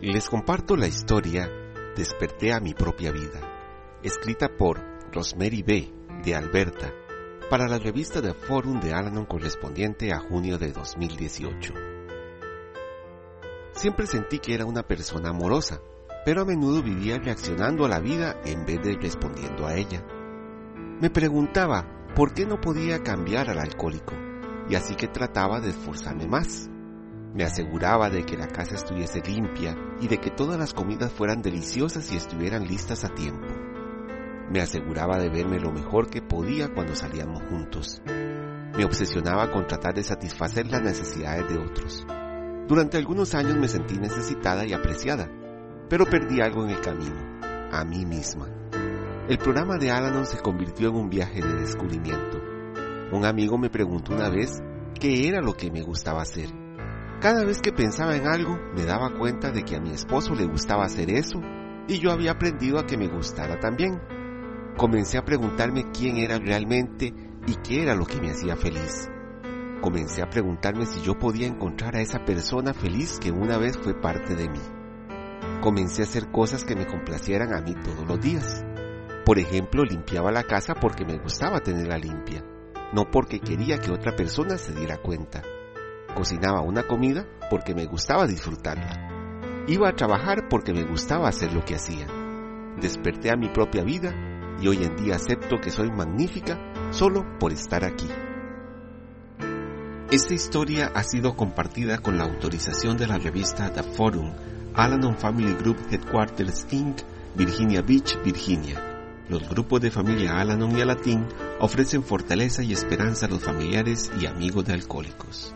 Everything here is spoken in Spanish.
Les comparto la historia Desperté a mi propia vida, escrita por Rosemary B. de Alberta para la revista de Forum de Alanon correspondiente a junio de 2018. Siempre sentí que era una persona amorosa, pero a menudo vivía reaccionando a la vida en vez de respondiendo a ella. Me preguntaba por qué no podía cambiar al alcohólico, y así que trataba de esforzarme más. Me aseguraba de que la casa estuviese limpia y de que todas las comidas fueran deliciosas y estuvieran listas a tiempo. Me aseguraba de verme lo mejor que podía cuando salíamos juntos. Me obsesionaba con tratar de satisfacer las necesidades de otros. Durante algunos años me sentí necesitada y apreciada, pero perdí algo en el camino, a mí misma. El programa de Alanon se convirtió en un viaje de descubrimiento. Un amigo me preguntó una vez qué era lo que me gustaba hacer cada vez que pensaba en algo, me daba cuenta de que a mi esposo le gustaba hacer eso y yo había aprendido a que me gustara también. Comencé a preguntarme quién era realmente y qué era lo que me hacía feliz. Comencé a preguntarme si yo podía encontrar a esa persona feliz que una vez fue parte de mí. Comencé a hacer cosas que me complacieran a mí todos los días. Por ejemplo, limpiaba la casa porque me gustaba tenerla limpia, no porque quería que otra persona se diera cuenta. Cocinaba una comida porque me gustaba disfrutarla. Iba a trabajar porque me gustaba hacer lo que hacía. Desperté a mi propia vida y hoy en día acepto que soy magnífica solo por estar aquí. Esta historia ha sido compartida con la autorización de la revista The Forum, Alanon Family Group Headquarters Inc., Virginia Beach, Virginia. Los grupos de familia Alanon y Alatín ofrecen fortaleza y esperanza a los familiares y amigos de alcohólicos.